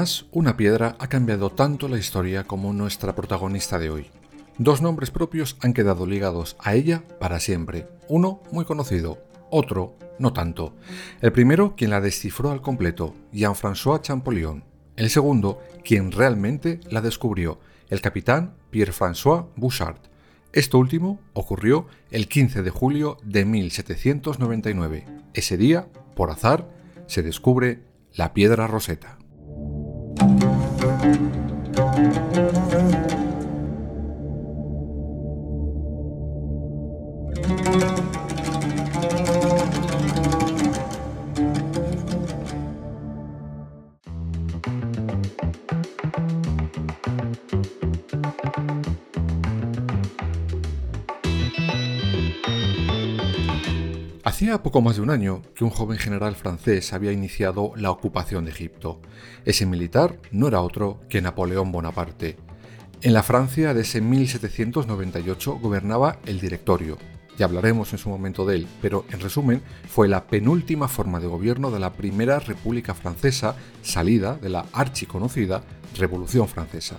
Jamás una piedra ha cambiado tanto la historia como nuestra protagonista de hoy. Dos nombres propios han quedado ligados a ella para siempre. Uno muy conocido, otro no tanto. El primero quien la descifró al completo, Jean-François Champollion. El segundo quien realmente la descubrió, el capitán Pierre-François Bouchard. Esto último ocurrió el 15 de julio de 1799. Ese día, por azar, se descubre la piedra roseta. Hacía poco más de un año que un joven general francés había iniciado la ocupación de Egipto. Ese militar no era otro que Napoleón Bonaparte. En la Francia de ese 1798 gobernaba el Directorio. Ya hablaremos en su momento de él, pero en resumen fue la penúltima forma de gobierno de la primera República Francesa salida de la archiconocida Revolución Francesa.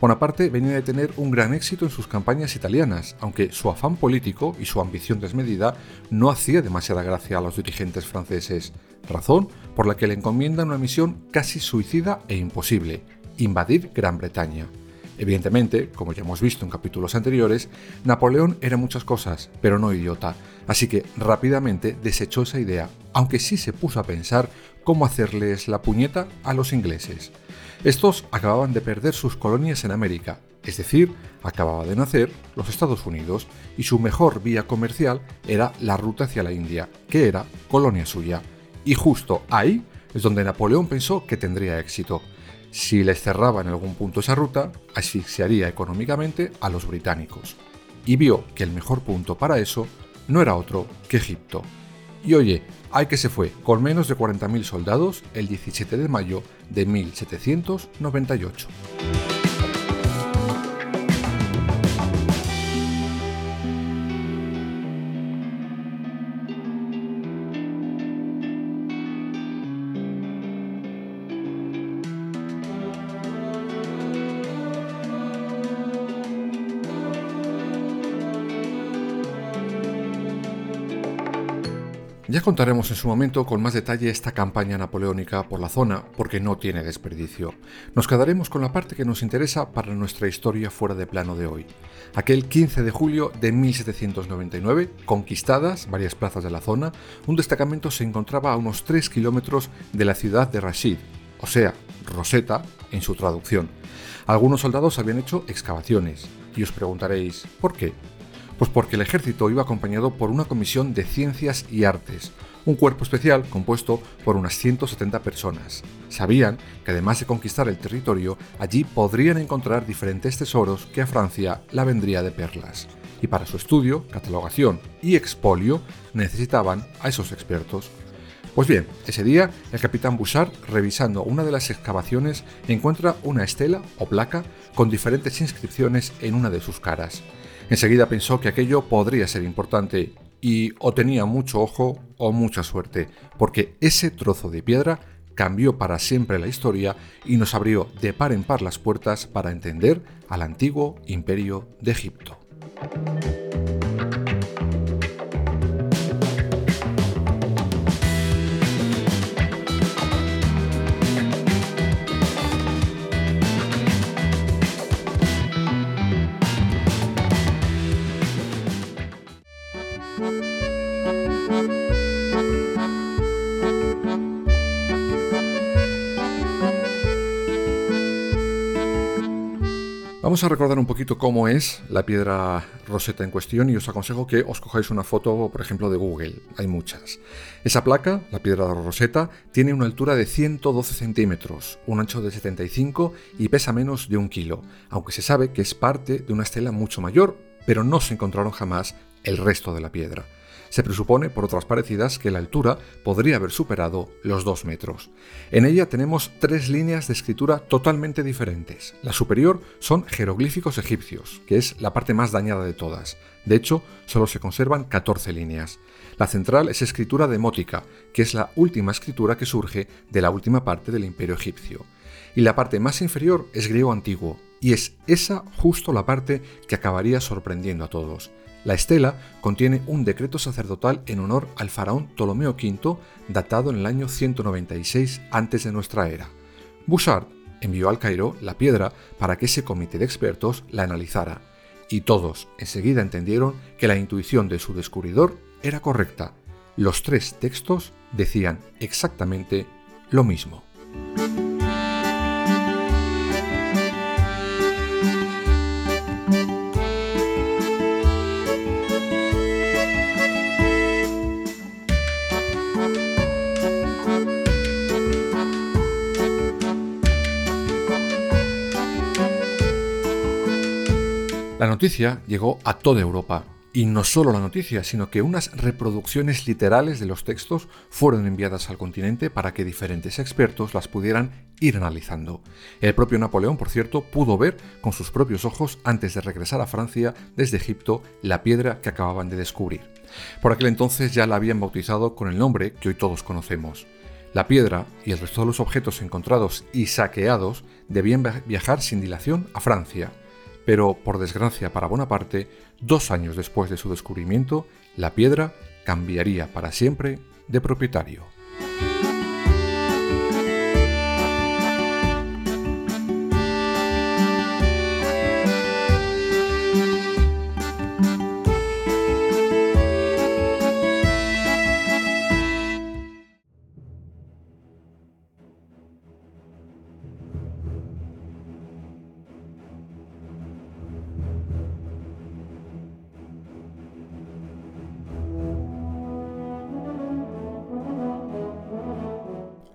Bonaparte venía de tener un gran éxito en sus campañas italianas, aunque su afán político y su ambición desmedida no hacía demasiada gracia a los dirigentes franceses, razón por la que le encomiendan una misión casi suicida e imposible, invadir Gran Bretaña. Evidentemente, como ya hemos visto en capítulos anteriores, Napoleón era muchas cosas, pero no idiota, así que rápidamente desechó esa idea, aunque sí se puso a pensar cómo hacerles la puñeta a los ingleses. Estos acababan de perder sus colonias en América, es decir, acababa de nacer los Estados Unidos y su mejor vía comercial era la ruta hacia la India, que era colonia suya. Y justo ahí es donde Napoleón pensó que tendría éxito. Si les cerraba en algún punto esa ruta, asfixiaría económicamente a los británicos. Y vio que el mejor punto para eso no era otro que Egipto. Y oye, hay que se fue con menos de 40.000 soldados el 17 de mayo de 1798. Ya contaremos en su momento con más detalle esta campaña napoleónica por la zona, porque no tiene desperdicio. Nos quedaremos con la parte que nos interesa para nuestra historia fuera de plano de hoy. Aquel 15 de julio de 1799, conquistadas varias plazas de la zona, un destacamento se encontraba a unos 3 kilómetros de la ciudad de Rashid, o sea, Rosetta en su traducción. Algunos soldados habían hecho excavaciones, y os preguntaréis, ¿por qué? Pues porque el ejército iba acompañado por una comisión de ciencias y artes, un cuerpo especial compuesto por unas 170 personas. Sabían que además de conquistar el territorio, allí podrían encontrar diferentes tesoros que a Francia la vendría de perlas. Y para su estudio, catalogación y expolio necesitaban a esos expertos. Pues bien, ese día el capitán Bouchard, revisando una de las excavaciones, encuentra una estela o placa con diferentes inscripciones en una de sus caras. Enseguida pensó que aquello podría ser importante y o tenía mucho ojo o mucha suerte, porque ese trozo de piedra cambió para siempre la historia y nos abrió de par en par las puertas para entender al antiguo imperio de Egipto. Vamos a recordar un poquito cómo es la piedra roseta en cuestión y os aconsejo que os cojáis una foto, por ejemplo, de Google. Hay muchas. Esa placa, la piedra roseta, tiene una altura de 112 centímetros, un ancho de 75 y pesa menos de un kilo, aunque se sabe que es parte de una estela mucho mayor, pero no se encontraron jamás el resto de la piedra. Se presupone, por otras parecidas, que la altura podría haber superado los 2 metros. En ella tenemos tres líneas de escritura totalmente diferentes. La superior son jeroglíficos egipcios, que es la parte más dañada de todas. De hecho, solo se conservan 14 líneas. La central es escritura demótica, que es la última escritura que surge de la última parte del imperio egipcio. Y la parte más inferior es griego antiguo, y es esa justo la parte que acabaría sorprendiendo a todos. La estela contiene un decreto sacerdotal en honor al faraón Ptolomeo V, datado en el año 196 a.C. de nuestra era. Bouchard envió al Cairo la piedra para que ese comité de expertos la analizara, y todos enseguida entendieron que la intuición de su descubridor era correcta. Los tres textos decían exactamente lo mismo. La noticia llegó a toda Europa, y no solo la noticia, sino que unas reproducciones literales de los textos fueron enviadas al continente para que diferentes expertos las pudieran ir analizando. El propio Napoleón, por cierto, pudo ver con sus propios ojos, antes de regresar a Francia desde Egipto, la piedra que acababan de descubrir. Por aquel entonces ya la habían bautizado con el nombre que hoy todos conocemos. La piedra y el resto de los objetos encontrados y saqueados debían viajar sin dilación a Francia, pero por desgracia para Bonaparte, dos años después de su descubrimiento, la piedra cambiaría para siempre de propietario.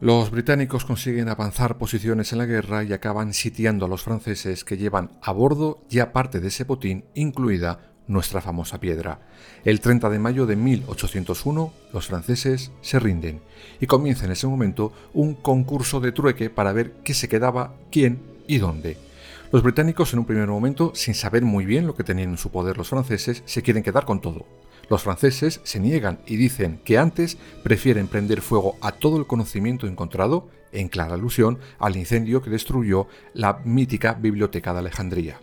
Los británicos consiguen avanzar posiciones en la guerra y acaban sitiando a los franceses que llevan a bordo ya parte de ese botín, incluida nuestra famosa piedra. El 30 de mayo de 1801 los franceses se rinden y comienza en ese momento un concurso de trueque para ver qué se quedaba, quién y dónde. Los británicos en un primer momento, sin saber muy bien lo que tenían en su poder los franceses, se quieren quedar con todo. Los franceses se niegan y dicen que antes prefieren prender fuego a todo el conocimiento encontrado, en clara alusión al incendio que destruyó la mítica Biblioteca de Alejandría.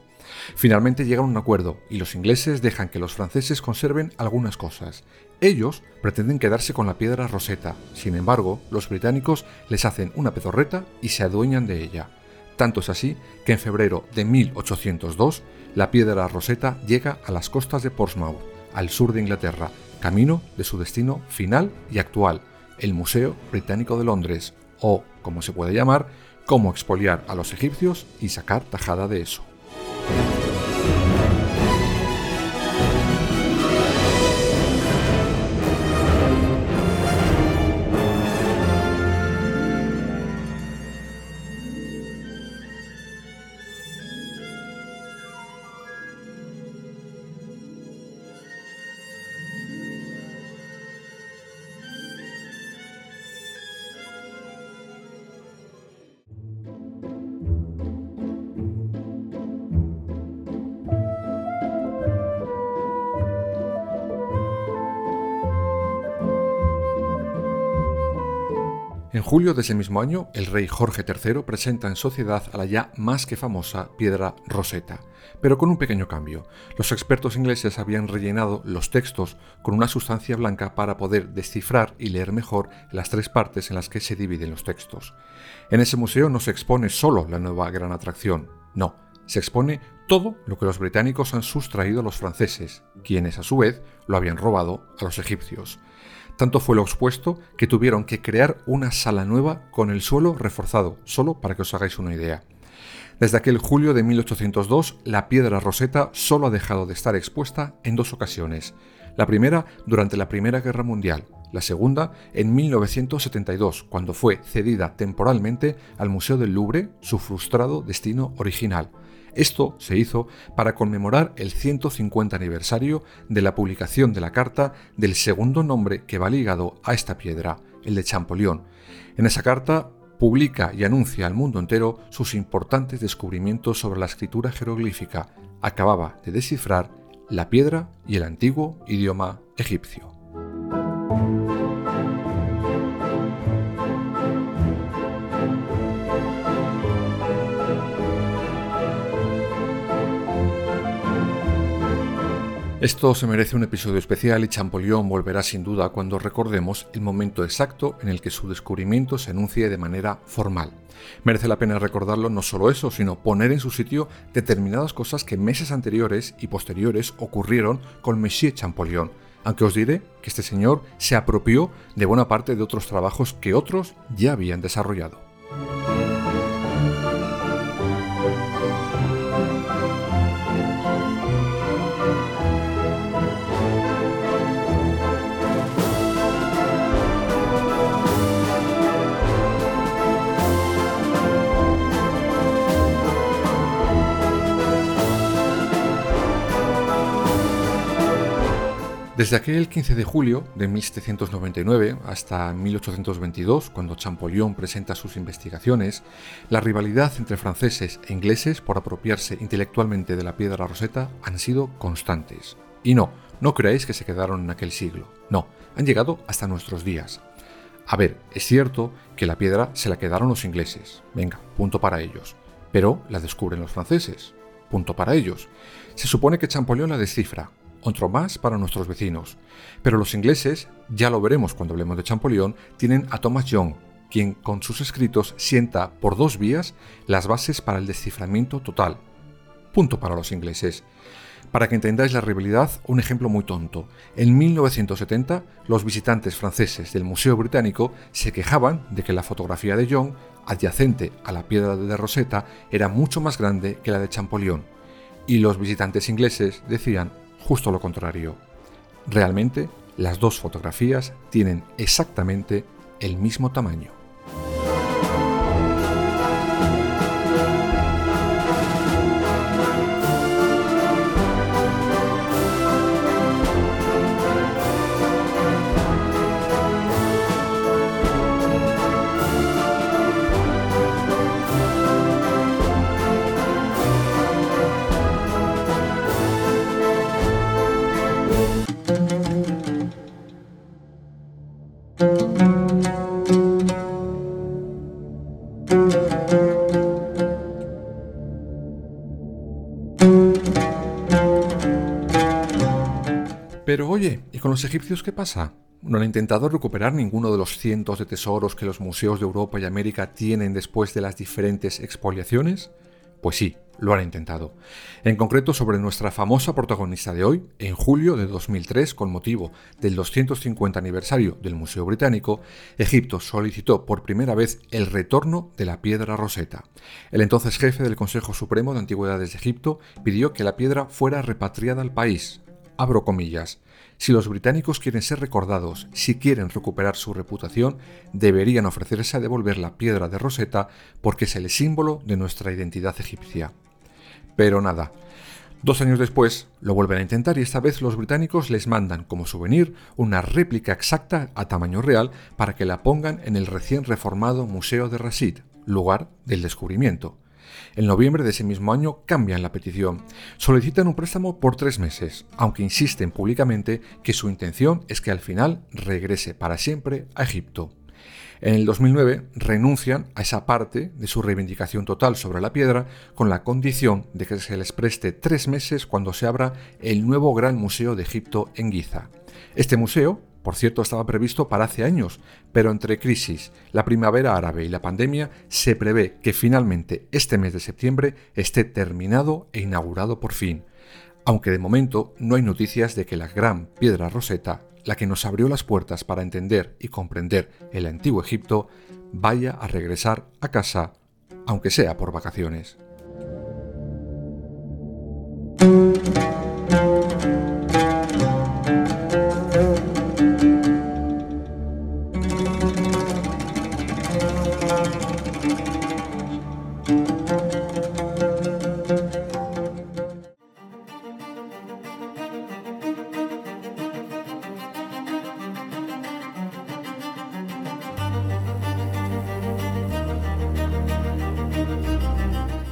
Finalmente llegan a un acuerdo y los ingleses dejan que los franceses conserven algunas cosas. Ellos pretenden quedarse con la piedra roseta, sin embargo, los británicos les hacen una pedorreta y se adueñan de ella. Tanto es así que en febrero de 1802 la piedra roseta llega a las costas de Portsmouth al sur de Inglaterra, camino de su destino final y actual, el Museo Británico de Londres, o, como se puede llamar, cómo expoliar a los egipcios y sacar tajada de eso. En julio de ese mismo año, el rey Jorge III presenta en sociedad a la ya más que famosa piedra Rosetta, pero con un pequeño cambio. Los expertos ingleses habían rellenado los textos con una sustancia blanca para poder descifrar y leer mejor las tres partes en las que se dividen los textos. En ese museo no se expone solo la nueva gran atracción, no, se expone todo lo que los británicos han sustraído a los franceses, quienes a su vez lo habían robado a los egipcios. Tanto fue lo expuesto que tuvieron que crear una sala nueva con el suelo reforzado, solo para que os hagáis una idea. Desde aquel julio de 1802, la piedra roseta solo ha dejado de estar expuesta en dos ocasiones. La primera durante la Primera Guerra Mundial, la segunda en 1972, cuando fue cedida temporalmente al Museo del Louvre, su frustrado destino original. Esto se hizo para conmemorar el 150 aniversario de la publicación de la carta del segundo nombre que va ligado a esta piedra, el de Champollion. En esa carta publica y anuncia al mundo entero sus importantes descubrimientos sobre la escritura jeroglífica. Acababa de descifrar la piedra y el antiguo idioma egipcio. Esto se merece un episodio especial y Champollion volverá sin duda cuando recordemos el momento exacto en el que su descubrimiento se anuncie de manera formal. Merece la pena recordarlo no solo eso, sino poner en su sitio determinadas cosas que meses anteriores y posteriores ocurrieron con Monsieur Champollion, aunque os diré que este señor se apropió de buena parte de otros trabajos que otros ya habían desarrollado. Desde aquel 15 de julio de 1799 hasta 1822, cuando Champollion presenta sus investigaciones, la rivalidad entre franceses e ingleses por apropiarse intelectualmente de la piedra roseta han sido constantes. Y no, no creáis que se quedaron en aquel siglo, no, han llegado hasta nuestros días. A ver, es cierto que la piedra se la quedaron los ingleses, venga, punto para ellos, pero la descubren los franceses, punto para ellos. Se supone que Champollion la descifra, otro más para nuestros vecinos. Pero los ingleses, ya lo veremos cuando hablemos de Champollion, tienen a Thomas Young, quien con sus escritos sienta por dos vías las bases para el desciframiento total. Punto para los ingleses. Para que entendáis la rivalidad, un ejemplo muy tonto. En 1970, los visitantes franceses del Museo Británico se quejaban de que la fotografía de Young, adyacente a la piedra de Rosetta, era mucho más grande que la de Champollion. Y los visitantes ingleses decían justo lo contrario. Realmente, las dos fotografías tienen exactamente el mismo tamaño. Pero oye, ¿y con los egipcios qué pasa? ¿No han intentado recuperar ninguno de los cientos de tesoros que los museos de Europa y América tienen después de las diferentes expoliaciones? Pues sí, lo han intentado. En concreto sobre nuestra famosa protagonista de hoy, en julio de 2003, con motivo del 250 aniversario del Museo Británico, Egipto solicitó por primera vez el retorno de la piedra roseta. El entonces jefe del Consejo Supremo de Antigüedades de Egipto pidió que la piedra fuera repatriada al país, abro comillas, si los británicos quieren ser recordados, si quieren recuperar su reputación, deberían ofrecerse a devolver la piedra de Rosetta porque es el símbolo de nuestra identidad egipcia. Pero nada. Dos años después lo vuelven a intentar y esta vez los británicos les mandan como souvenir una réplica exacta a tamaño real para que la pongan en el recién reformado Museo de Rasid, lugar del descubrimiento. En noviembre de ese mismo año cambian la petición. Solicitan un préstamo por tres meses, aunque insisten públicamente que su intención es que al final regrese para siempre a Egipto. En el 2009 renuncian a esa parte de su reivindicación total sobre la piedra con la condición de que se les preste tres meses cuando se abra el nuevo Gran Museo de Egipto en Giza. Este museo, por cierto, estaba previsto para hace años, pero entre crisis, la primavera árabe y la pandemia, se prevé que finalmente este mes de septiembre esté terminado e inaugurado por fin. Aunque de momento no hay noticias de que la gran piedra roseta, la que nos abrió las puertas para entender y comprender el antiguo Egipto, vaya a regresar a casa, aunque sea por vacaciones.